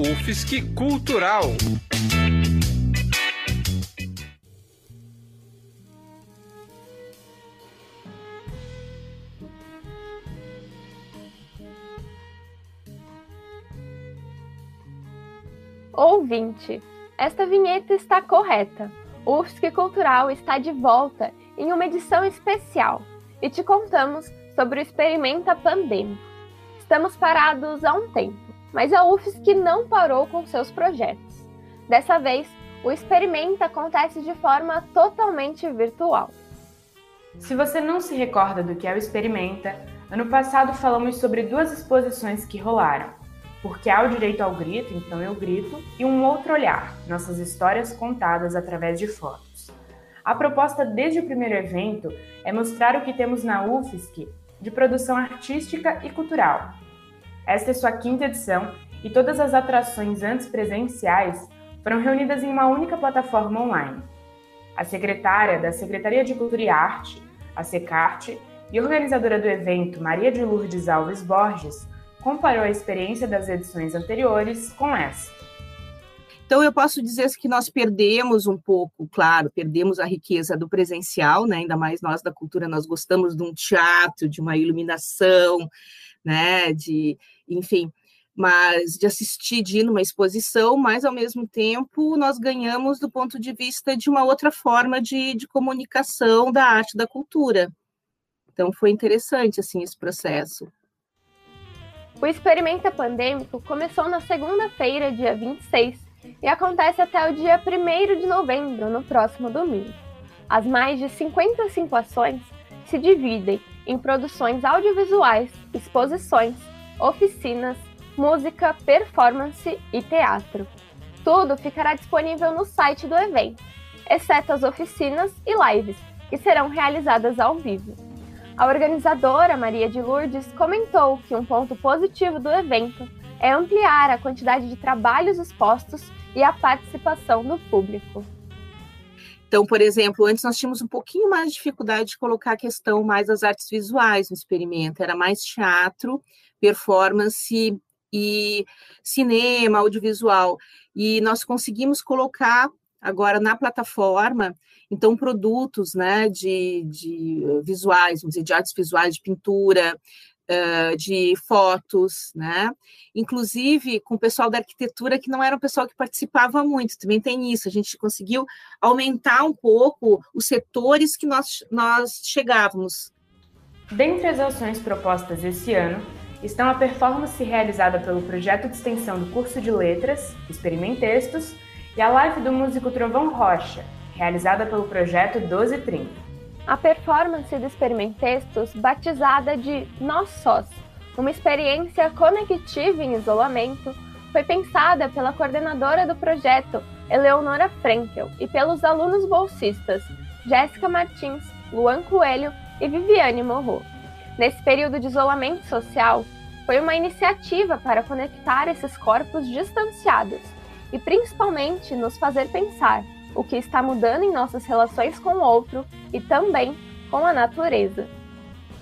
UFSC Cultural. Ouvinte, esta vinheta está correta. O UFSC Cultural está de volta em uma edição especial e te contamos sobre o Experimenta Pandêmico. Estamos parados há um tempo, mas a UFSC não parou com seus projetos. Dessa vez, o Experimenta acontece de forma totalmente virtual. Se você não se recorda do que é o Experimenta, ano passado falamos sobre duas exposições que rolaram. Porque há o direito ao grito, então eu grito, e um outro olhar, nossas histórias contadas através de fotos. A proposta desde o primeiro evento é mostrar o que temos na UFSC de produção artística e cultural. Esta é sua quinta edição e todas as atrações antes presenciais foram reunidas em uma única plataforma online. A secretária da Secretaria de Cultura e Arte, a SECARTE, e organizadora do evento, Maria de Lourdes Alves Borges, comparou a experiência das edições anteriores com essa. Então, eu posso dizer que nós perdemos um pouco, claro, perdemos a riqueza do presencial, né? ainda mais nós da cultura, nós gostamos de um teatro, de uma iluminação, né? de, enfim, mas de assistir, de ir numa exposição, mas, ao mesmo tempo, nós ganhamos do ponto de vista de uma outra forma de, de comunicação da arte, da cultura. Então, foi interessante, assim, esse processo. O Experimenta Pandêmico começou na segunda-feira, dia 26, e acontece até o dia 1 de novembro, no próximo domingo. As mais de 55 ações se dividem em produções audiovisuais, exposições, oficinas, música, performance e teatro. Tudo ficará disponível no site do evento, exceto as oficinas e lives, que serão realizadas ao vivo. A organizadora, Maria de Lourdes, comentou que um ponto positivo do evento é ampliar a quantidade de trabalhos expostos e a participação do público. Então, por exemplo, antes nós tínhamos um pouquinho mais de dificuldade de colocar a questão mais das artes visuais no experimento, era mais teatro, performance e cinema, audiovisual. E nós conseguimos colocar agora na plataforma então, produtos né, de, de visuais, vamos dizer, de artes visuais, de pintura, uh, de fotos, né? Inclusive com o pessoal da arquitetura, que não era um pessoal que participava muito, também tem isso, a gente conseguiu aumentar um pouco os setores que nós, nós chegávamos. Dentre as ações propostas esse ano, estão a performance realizada pelo projeto de extensão do curso de letras, Experimentextos, e a live do músico Trovão Rocha, realizada pelo projeto 1230. A performance do Experimentextos, batizada de Nós Sós, uma experiência conectiva em isolamento, foi pensada pela coordenadora do projeto, Eleonora Frenkel, e pelos alunos bolsistas Jéssica Martins, Luan Coelho e Viviane Morro. Nesse período de isolamento social, foi uma iniciativa para conectar esses corpos distanciados e principalmente nos fazer pensar o que está mudando em nossas relações com o outro e também com a natureza.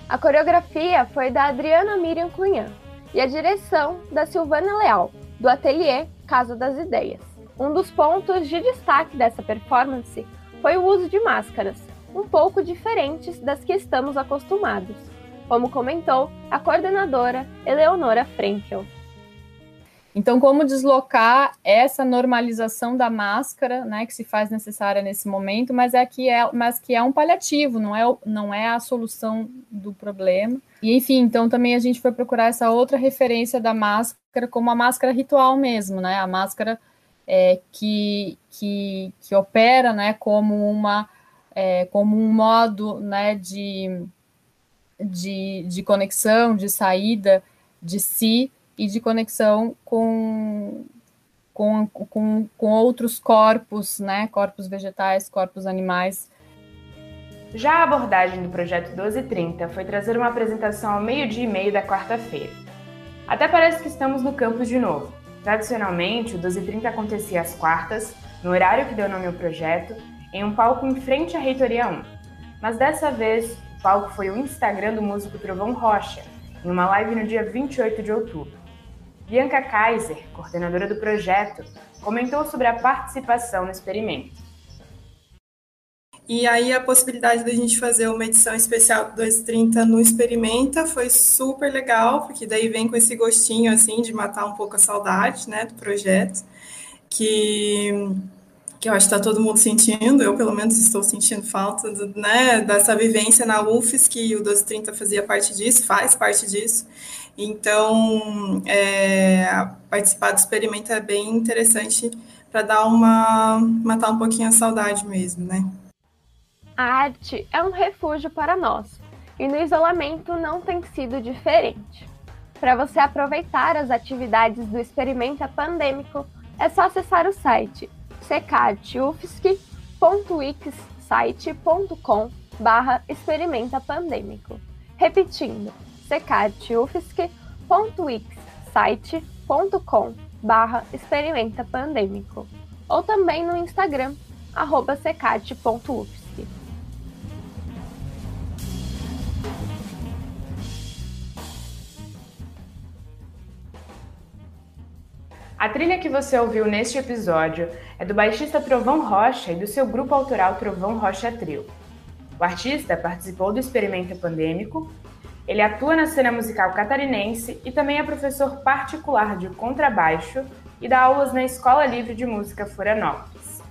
A coreografia foi da Adriana Miriam Cunha e a direção da Silvana Leal, do ateliê Casa das Ideias. Um dos pontos de destaque dessa performance foi o uso de máscaras, um pouco diferentes das que estamos acostumados, como comentou a coordenadora Eleonora Frenkel. Então, como deslocar essa normalização da máscara, né, que se faz necessária nesse momento, mas é que é, mas que é um paliativo, não é, não é a solução do problema. E enfim, então também a gente foi procurar essa outra referência da máscara como a máscara ritual mesmo, né? A máscara é, que, que, que opera, né, como uma é, como um modo, né, de, de, de conexão, de saída de si e de conexão com, com, com, com outros corpos, né? Corpos vegetais, corpos animais. Já a abordagem do projeto 1230 foi trazer uma apresentação ao meio-dia e meio da quarta-feira. Até parece que estamos no campus de novo. Tradicionalmente, o 1230 acontecia às quartas, no horário que deu nome ao projeto, em um palco em frente à Reitoria 1. Mas dessa vez, o palco foi o Instagram do músico Trovão Rocha, em uma live no dia 28 de outubro. Bianca Kaiser, coordenadora do projeto, comentou sobre a participação no experimento. E aí a possibilidade da gente fazer uma edição especial do 230 no Experimenta foi super legal, porque daí vem com esse gostinho assim de matar um pouco a saudade, né, do projeto, que que eu acho que está todo mundo sentindo, eu pelo menos estou sentindo falta do, né, dessa vivência na UFES, que o 1230 fazia parte disso, faz parte disso. Então, é, participar do experimento é bem interessante para dar uma matar um pouquinho a saudade mesmo, né? A arte é um refúgio para nós, e no isolamento não tem sido diferente. Para você aproveitar as atividades do Experimenta Pandêmico, é só acessar o site secatufsc.wixsite.com barra experimenta pandêmico. Repetindo, secatufsc.wixsite.com barra experimenta pandêmico. Ou também no Instagram, arroba. A trilha que você ouviu neste episódio é do baixista Trovão Rocha e do seu grupo autoral Trovão Rocha Trio. O artista participou do Experimento Pandêmico, ele atua na cena musical catarinense e também é professor particular de contrabaixo e dá aulas na Escola Livre de Música Florianópolis.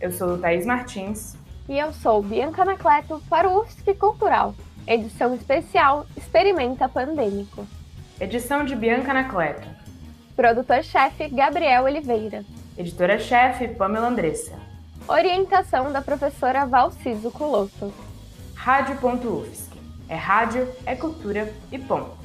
Eu sou Thaís Martins. E eu sou Bianca Anacleto para o UFSC Cultural. Edição especial Experimenta Pandêmico. Edição de Bianca Anacleto. Produtor-chefe Gabriel Oliveira. Editora-chefe Pamela Andressa. Orientação da professora Valciso Culoto. Rádio.UFSC. É rádio, é cultura e ponto.